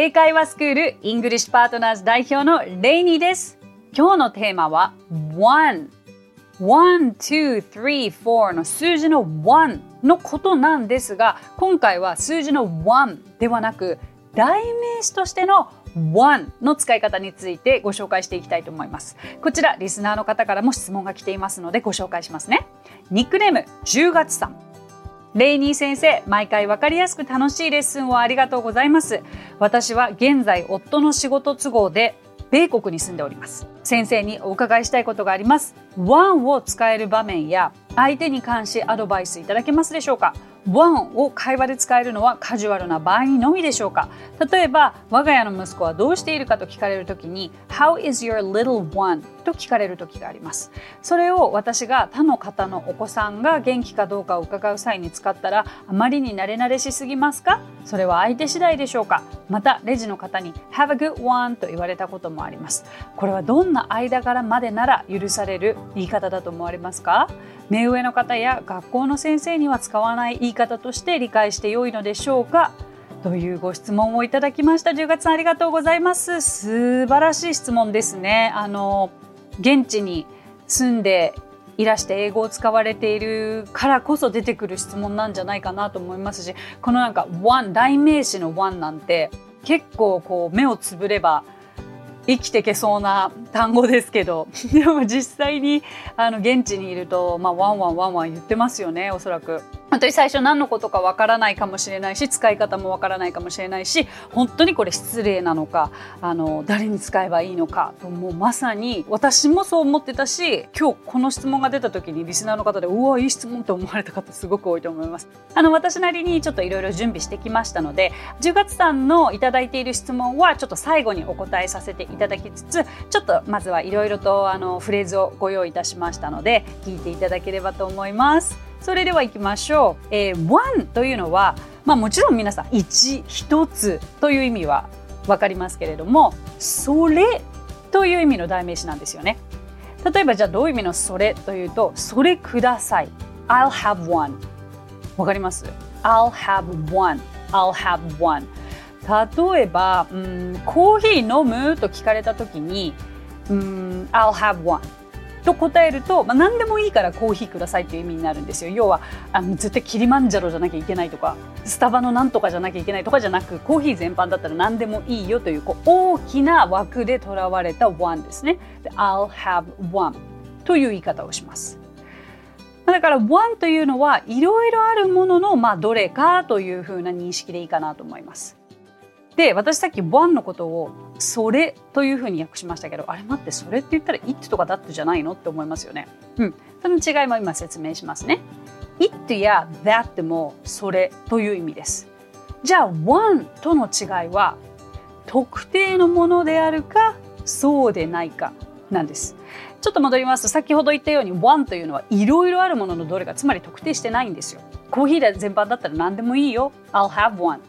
英会話スクールイングリッシュパートナーズ代表のレイニーです。今日のテーマは One. 1、2、3、4の数字の1のことなんですが今回は数字の1ではなく代名詞としての one の使い方についてご紹介していきたいと思います。こちらリスナーの方からも質問が来ていますのでご紹介しますね。ニックネーム10月さん。レイニー先生毎回わかりやすく楽しいレッスンをありがとうございます。私は現在夫の仕事都合で米国に住んでおります。先生にお伺いしたいことがあります。one を使える場面や相手に関しアドバイスいただけますでしょうか？one を会話で使えるのはカジュアルな場合にのみでしょうか？例えば我が家の息子はどうしているかと聞かれるときに How is your little one? と聞かれる時があります。それを私が他の方のお子さんが元気かどうかを伺う際に使ったらあまりに慣れ慣れしすぎますか？それは相手次第でしょうか？またレジの方に Have a good one と言われたこともあります。これはどんな間柄までなら許される言い方だと思われますか？目上の方や学校の先生には使わない言い方として理解して良いのでしょうか？というご質問をいただきました。10月さんありがとうございます。素晴らしい質問ですね。あの現地に住んでいらして英語を使われているからこそ出てくる質問なんじゃないかなと思いますしこのなんか one 代名詞の one なんて結構こう目をつぶれば生きていけそうな単語ですけど でも実際にあの現地にいると、まあ、ワンワンワンワン言ってますよねおそらく。本当に最初何のことかわからないかもしれないし使い方もわからないかもしれないし本当にこれ失礼なのかあの誰に使えばいいのかともうまさに私もそう思ってたし今日この質問が出た時にリスナーの方でうわいい質問って思われた方すごく多いと思います。あの私なりにちょっといろいろ準備してきましたので10月さんのいただいている質問はちょっと最後にお答えさせていただきつつちょっとまずはいろいろとあのフレーズをご用意いたしましたので聞いていただければと思います。それでは行きましょう。えー、one というのは、まあ、もちろん皆さん一一つという意味は分かりますけれどもそれという意味の代名詞なんですよね。例えばじゃあどういう意味のそれというとそれください。I'll have one わかります ?I'll have one I'll have one 例えば、うん、コーヒー飲むと聞かれた時に、うん、I'll have one と答えると、まあ、何でもいいからコーヒーくださいという意味になるんですよ。要はあの絶対キリマンジャロじゃなきゃいけないとかスタバのなんとかじゃなきゃいけないとかじゃなくコーヒー全般だったら何でもいいよというこう大きな枠でとらわれた one ですね。で I'll have one という言い方をします。だから one というのはいろいろあるものの、まあ、どれかというふうな認識でいいかなと思います。で私さっき one のことをそれというふうに訳しましたけどあれ待ってそれって言ったら it とか that じゃないのって思いますよね。うん。その違いも今説明しますね。it や that もそれという意味です。じゃあ one との違いは特定のものであるかそうでないかなんです。ちょっと戻りますと先ほど言ったように one というのはいろいろあるもののどれかつまり特定してないんですよ。コーヒーで全般だったら何でもいいよ。I'll have one。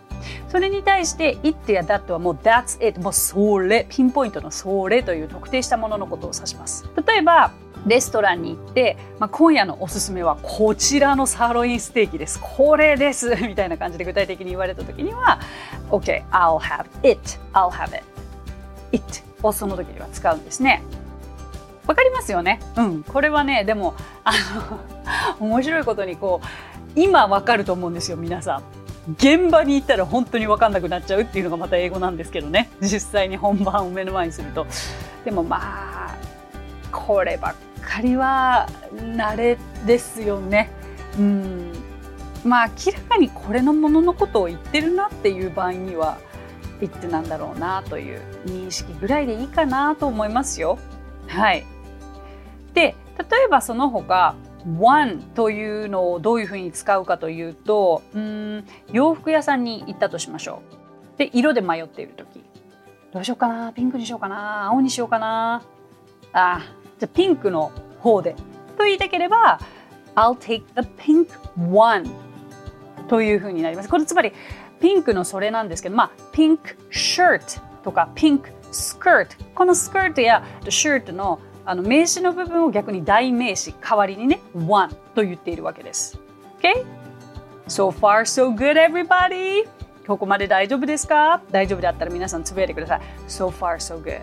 それに対して it や that はもう that's it もうそれピンポイントのそれという特定したもののことを指します例えばレストランに行って、まあ、今夜のおすすめはこちらのサーロインステーキです。これです みたいな感じで具体的に言われた時には OK, I'll have it, I'll have it, it をその時には使うんですね。わかりますよね？うん。これはね、でも、あの、面白いことにこう、今わかると思うんですよ、皆さん。現場に行ったら本当に分かんなくなっちゃうっていうのがまた英語なんですけどね。実際に本番を目の前にすると。でもまあこればっかりは慣れですよね。うん。まあ明らかにこれのもののことを言ってるなっていう場合には言ってなんだろうなという認識ぐらいでいいかなと思いますよ。はい。で例えばその他 one というのをどういうふうに使うかというとうん洋服屋さんに行ったとしましょう。で色で迷っている時どうしようかなピンクにしようかな青にしようかなあじゃあピンクの方でと言いたければ I'll take the pink one というふうになります。これつまりピンクのそれなんですけどまあピンクシャツとかピンクスカートこのスカートやシャツのあの名詞の部分を逆に代名詞代わりにね one と言っているわけです。Okay? So far so good everybody? ここまで大丈夫ですか？大丈夫だったら皆さんつぶやいてください。So far, so good.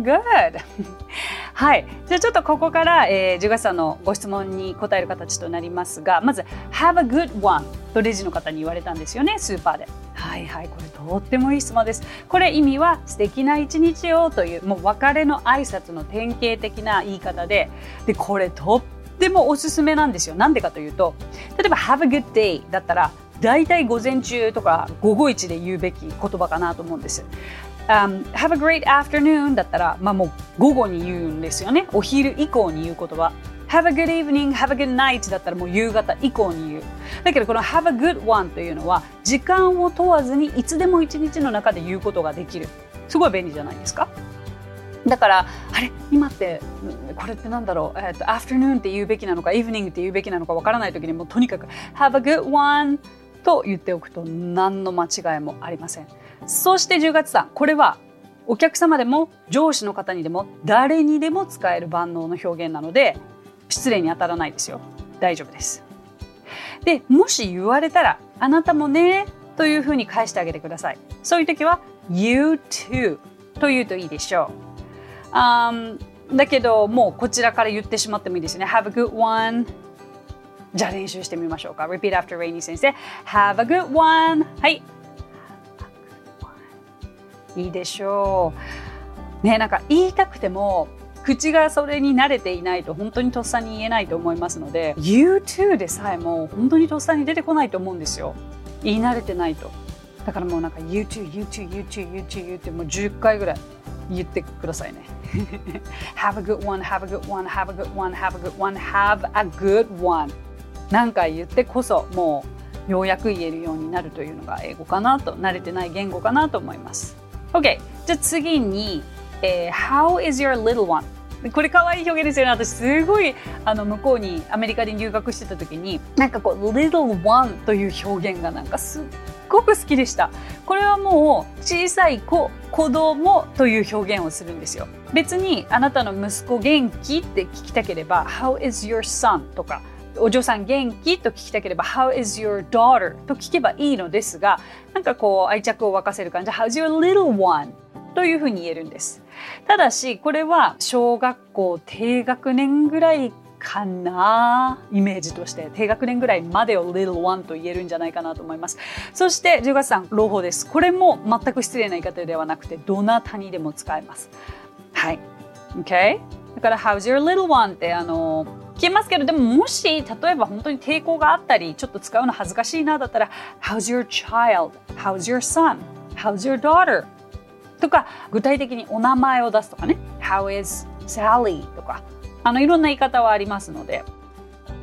Good! はい。じゃあちょっとここから、えー、10月さんのご質問に答える形となりますが、まず、Have a good one とレジの方に言われたんですよね、スーパーで。はいはい、これとってもいい質問です。これ意味は素敵な一日をという、もう別れの挨拶の典型的な言い方で、で、これとってもおすすめなんですよ。なんでかというと、例えば Have a good day だったら、大体午前中とか午後一で言うべき言葉かなと思うんです。Um, have a great afternoon だったら、まあ、もう午後に言うんですよね。お昼以降に言う言葉。Have a good evening, have a good night だったらもう夕方以降に言う。だけどこの have a good one というのは時間を問わずにいつでも一日の中で言うことができる。すごい便利じゃないですかだからあれ？今ってこれってなんだろう、えーと、afternoon って言うべきなのか evening って言うべきなのかわからない時にもうとにかく have a good one と言っておくと何の間違いもありません。そして10月さん、これはお客様でも上司の方にでも誰にでも使える万能の表現なので失礼に当たらないですよ。大丈夫です。で、もし言われたらあなたもねというふうに返してあげてください。そういう時は You too と言うといいでしょう。Um, だけどもうこちらから言ってしまってもいいですね。Have a good one じゃあ練習してみましょうか。Repeat after Rainy 先生。Have a good one! はい。いいでしょう。ねなんか言いたくても口がそれに慣れていないと本当にとっさに言えないと思いますので You too でさえも本当にとっさに出てこないと思うんですよ。言い慣れてないと。だからもうなんか You too, You too, You too, You too, You too もう10回ぐらい言ってくださいね。Have a good one, have a good one, have a good one, have a good one, have a good one 何回言ってこそもうようやく言えるようになるというのが英語かなと慣れてない言語かなと思います。OK じゃあ次に、えー、How is your little one? これ可愛い表現ですよね私すごいあの向こうにアメリカに留学してた時になんかこう little one という表現がなんかすっごく好きでしたこれはもう小さい子子供という表現をするんですよ別にあなたの息子元気って聞きたければ How is your son? とかお嬢さん元気？と聞きたければ How is your daughter? と聞けばいいのですがなんかこう愛着を沸かせる感じ。How's your little one? というふうに言えるんです。ただしこれは小学校低学年ぐらいかなイメージとして。低学年ぐらいまでを little one と言えるんじゃないかなと思います。そして10月さん朗報です。これも全く失礼な言い方ではなくてどなたにでも使えます。はい。OK だから How's your little one? ってあの聞けますけどでももし例えば本当に抵抗があったりちょっと使うの恥ずかしいなだったら How's your child? How's your son? How's your daughter? とか具体的にお名前を出すとかね How is Sally? とかあのいろんな言い方はありますので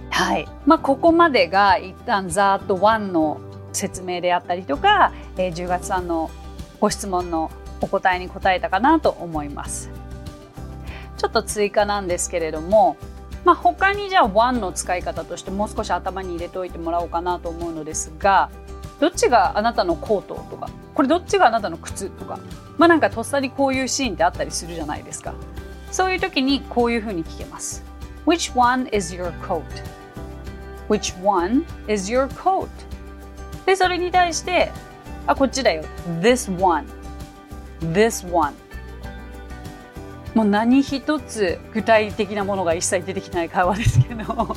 はいまあここまでが一旦ざーっと1の説明であったりとか、えー、10月さんのご質問のお答えに答えたかなと思いますちょっと追加なんですけれどもまあ、他にじゃあ one の使い方としてもう少し頭に入れておいてもらおうかなと思うのですがどっちがあなたのコートとかこれどっちがあなたの靴とかまあなんかとっさにこういうシーンってあったりするじゃないですか。そういう時にこういうふうに聞けます。Which one is your coat? Which one is your coat? でそれに対してあこっちだよ。This one. This one. もう何一つ具体的なものが一切出てきない会話ですけど。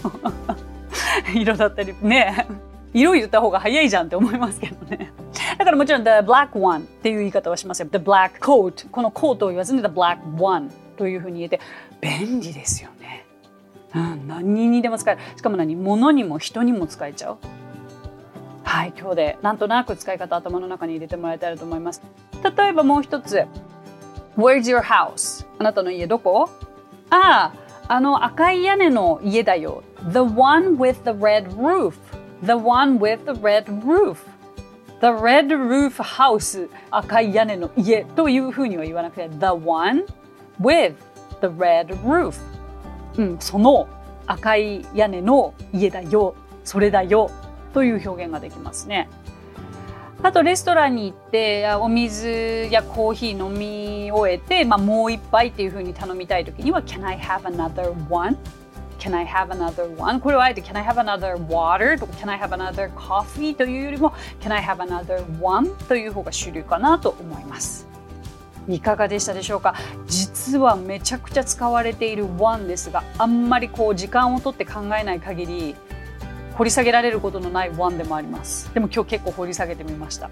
色だったりね。色言った方が早いじゃんって思いますけどね。だからもちろん the black one っていう言い方はしますよ。the black coat このコートを言わずに the black one というふうに言えて。便利ですよね、うん、何にでも使える。しかも何？物にも人にも使えちゃう。はい今日でなんとなく使い方頭の中に入れてもらえたらと思います。例えばもう一つ。Where's your house? あなたの家どこああ、あの赤い屋根の家だよ。The one with the red roof. The one with the red roof. The red roof house. 赤い屋根の家というふうには言わなくて The one with the red roof. うん、その赤い屋根の家だよ。それだよ。という表現ができますね。あとレストランに行ってお水やコーヒー飲み終えて、まあ、もう一杯っていうふうに頼みたい時には Can I have another one? Can I have another one? これはあえて Can I have another water? とか Can I have another coffee? というよりも Can I have another one? という方が主流かなと思います。いかがでしたでしょうか？実はめちゃくちゃ使われている one ですがあんまりこう時間をとって考えない限り掘り下げられることのない one でもあります。でも今日結構掘り下げてみました。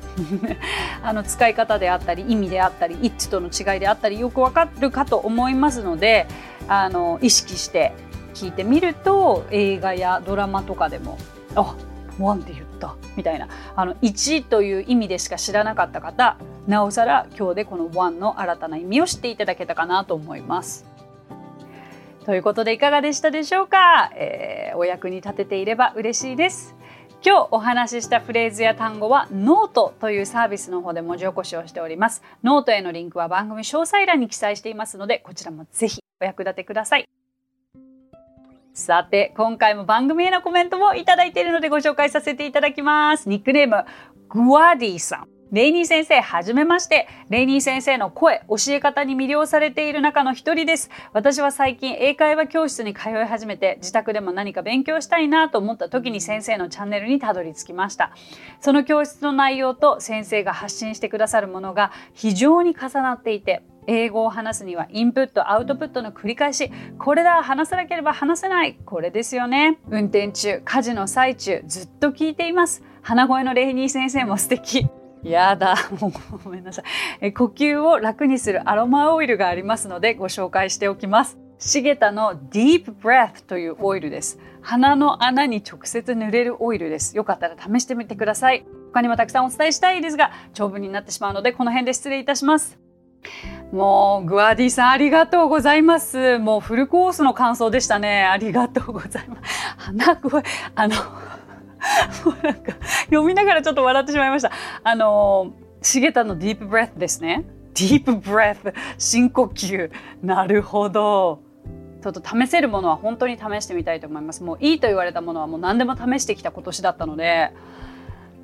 あの使い方であったり意味であったり it との違いであったりよくわかるかと思いますのであの意識して聞いてみると映画やドラマとかでもあワンって言った。みたいな。あの1という意味でしか知らなかった方なおさら今日でこの one の新たな意味を知っていただけたかなと思います。ということでいかがでしたでしょうか、えー、お役に立てていれば嬉しいです。今日お話ししたフレーズや単語はノートというサービスの方で文字起こしをしております。ノートへのリンクは番組詳細欄に記載していますので、こちらもぜひお役立てください。さて、今回も番組へのコメントもいただいているのでご紹介させていただきます。ニックネーム、グワディさん。レイニー先生、はじめまして。レイニー先生の声、教え方に魅了されている中の一人です。私は最近、英会話教室に通い始めて、自宅でも何か勉強したいなと思った時に先生のチャンネルにたどり着きました。その教室の内容と先生が発信してくださるものが非常に重なっていて、英語を話すにはインプットアウトプットの繰り返しこれだ話さなければ話せないこれですよね運転中家事の最中ずっと聞いています鼻声のレイニー先生も素敵やだもうごめんなさい。え呼吸を楽にするアロマオイルがありますのでご紹介しておきます。シゲタの Deep Breath というオイルです。鼻の穴に直接塗れるオイルです。よかったら試してみてください。他にもたくさんお伝えしたいですが長文になってしまうのでこの辺で失礼いたします。もうグアディさんありがとうございます。もうフルコースの感想でしたね。ありがとうございます。鼻声あのもうなんか読みながらちょっと笑ってしまいました。あの重田のディープブレスですね。ディープブレス深呼吸。なるほど。ちょっと試せるものは本当に試してみたいと思います。もういいと言われたものはもう何でも試してきた今年だったので。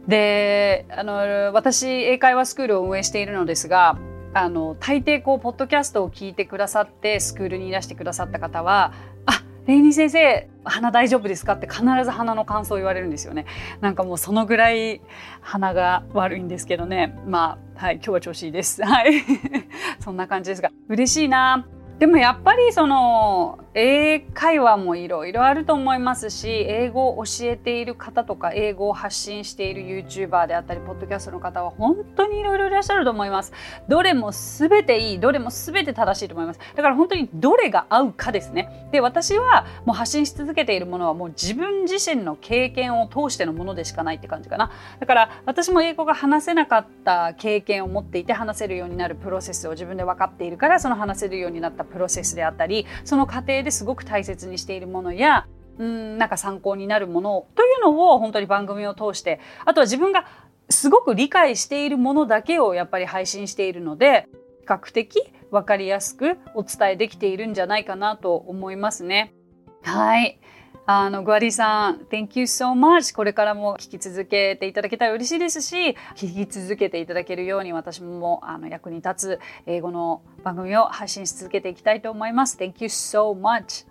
であの私英会話スクールを運営しているのですがあの大抵こうポッドキャストを聞いてくださってスクールにいらしてくださった方は「あレイニー先生鼻大丈夫ですか?」って必ず鼻の感想を言われるんですよね。なんかもうそのぐらい鼻が悪いんですけどねまあはい今日は調子いいです。はい そんな感じですが嬉しいな。でもやっぱりその英会話もいろいろあると思いますし英語を教えている方とか英語を発信している YouTuber であったりポッドキャストの方は本当にいろいろいらっしゃると思います。どれも全ていいどれも全て正しいと思います。だから本当にどれが合うかですね。で私はもう発信し続けているものはもう自分自身の経験を通してのものでしかないって感じかな。だから私も英語が話せなかった経験を持っていて話せるようになるプロセスを自分で分かっているからその話せるようになったプロセスであったりその過程ですごく大切にしているものやうんなんか参考になるものというのを本当に番組を通してあとは自分がすごく理解しているものだけをやっぱり配信しているので比較的分かりやすくお伝えできているんじゃないかなと思いますね。はい。あの、グアディさん、Thank you so much. これからも聞き続けていただけたら嬉しいですし、聞き続けていただけるように私もあの役に立つ英語の番組を配信し続けていきたいと思います。Thank you so much.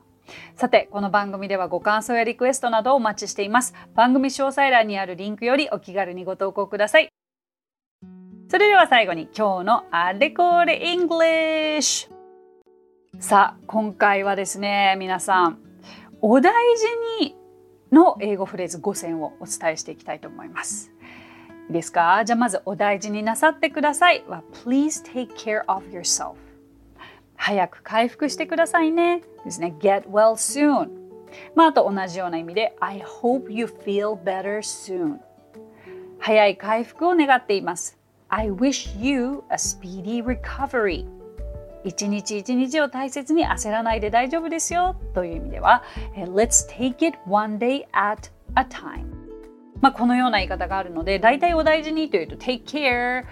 さて、この番組ではご感想やリクエストなどをお待ちしています。番組詳細欄にあるリンクよりお気軽にご投稿ください。それでは最後に今日のあれこれ English! さあ、今回はですね、皆さん、お大事にの英語フレーズ5選をお伝えしていきたいと思います。いいですか？じゃあまずお大事になさってください。は Please take care of yourself. 早く回復してくださいね。ですね。Get well soon. まああと同じような意味で I hope you feel better soon. 早い回復を願っています。I wish you a speedy recovery. 一日一日を大切に焦らないで大丈夫ですよという意味では Let's take it one day at a time まあこのような言い方があるので大体お大事にというと take care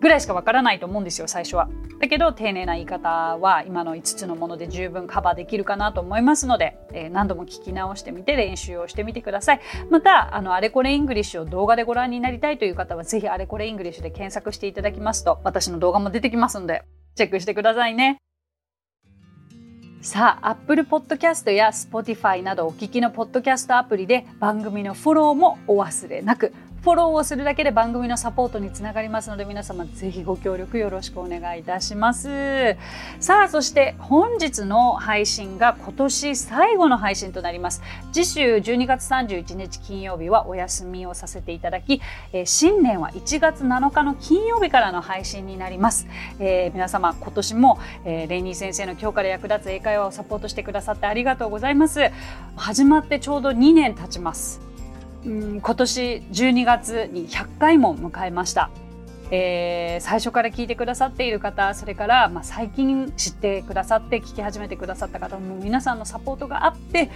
ぐらいしかわからないと思うんですよ最初は。だけど丁寧な言い方は今の5つのもので十分カバーできるかなと思いますので、えー、何度も聞き直してみて練習をしてみてください。またあのあれこれイングリッシュを動画でご覧になりたいという方はぜひあれこれイングリッシュで検索していただきますと私の動画も出てきますのでチェックしてくださいね。さあ Apple Podcast や Spotify などお聞きのポッドキャストアプリで番組のフォローもお忘れなくフォローをするだけで番組のサポートにつながりますので皆様ぜひご協力よろしくお願いいたします。さあそして本日の配信が今年最後の配信となります。次週12月31日金曜日はお休みをさせていただき、えー、新年は1月7日の金曜日からの配信になります、えー、皆様今年も、えー、レイニー先生の今日から役立つ英会話をサポートしてくださってありがとうございます。始まってちょうど2年経ちます。うん今年12月に100回も迎えました。えー、最初から聞いてくださっている方それから、まあ、最近知ってくださって聞き始めてくださった方も皆さんのサポートがあって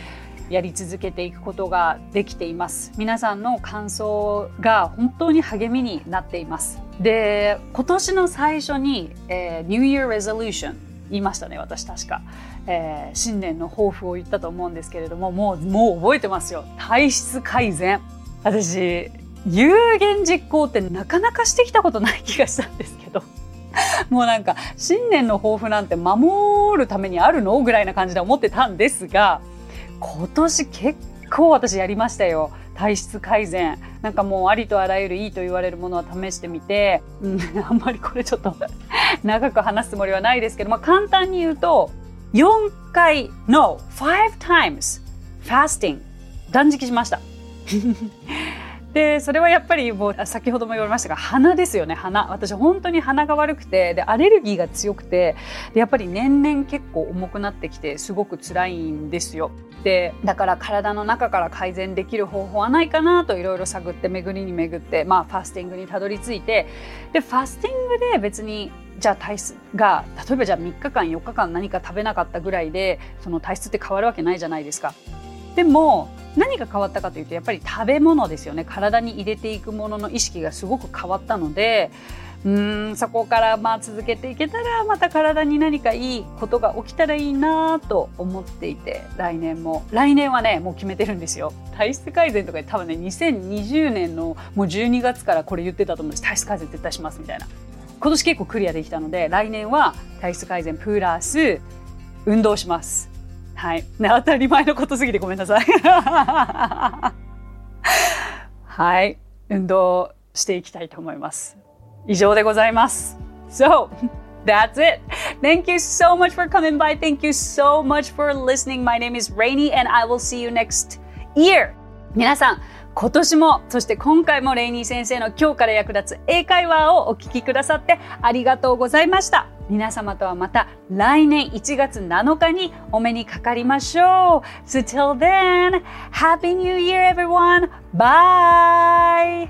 やり続けていくことができています皆さんの感想が本当に励みになっていますで今年の最初に、えー、New Year Resolution 言いましたね私確か、えー、新年の抱負を言ったと思うんですけれどももうもう覚えてますよ。体質改善。私有言実行ってなかなかしてきたことない気がしたんですけど。もうなんか新年の抱負なんて守るためにあるの？ぐらいな感じで思ってたんですが今年結構私やりましたよ。体質改善。なんかもうありとあらゆるいいと言われるものは試してみて、うん、あんまりこれちょっと 長く話すつもりはないですけど、まあ、簡単に言うと4回 No 5 times fasting 断食しました。でそれはやっぱりもう先ほども言われましたが鼻ですよね鼻私本当に鼻が悪くてでアレルギーが強くてでやっぱり年々結構重くなってきてすごく辛いんですよでだから体の中から改善できる方法はないかなといろいろ探って巡りに巡ってまあファスティングにたどり着いてでファスティングで別にじゃあ体質が例えばじゃあ3日間4日間何か食べなかったぐらいでその体質って変わるわけないじゃないですか。でも何が変わったかというとやっぱり食べ物ですよね。体に入れていくものの意識がすごく変わったのでうんそこからまあ続けていけたらまた体に何かいいことが起きたらいいなと思っていて来年も。来年はねもう決めてるんですよ。体質改善とか多分ね2020年のもう12月からこれ言ってたと思うんです。体質改善絶対しますみたいな。今年結構クリアできたので来年は体質改善プラス運動します。はい、ね、当たり前のことすぎてごめんなさいはい運動していきたいと思います以上でございます So That's it. Thank you so much for coming by. Thank you so much for listening. My name is Rainy and I will see you next year. 皆さん、今年も、そして今回もレイニー先生の今日から役立つ英会話をお聞きくださってありがとうございました。皆様とはまた来年1月7日にお目にかかりましょう。So till then, Happy New Year everyone! Bye!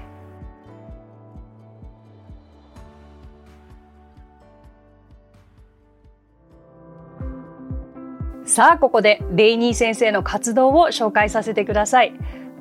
さあここでレイニー先生の活動を紹介させてください。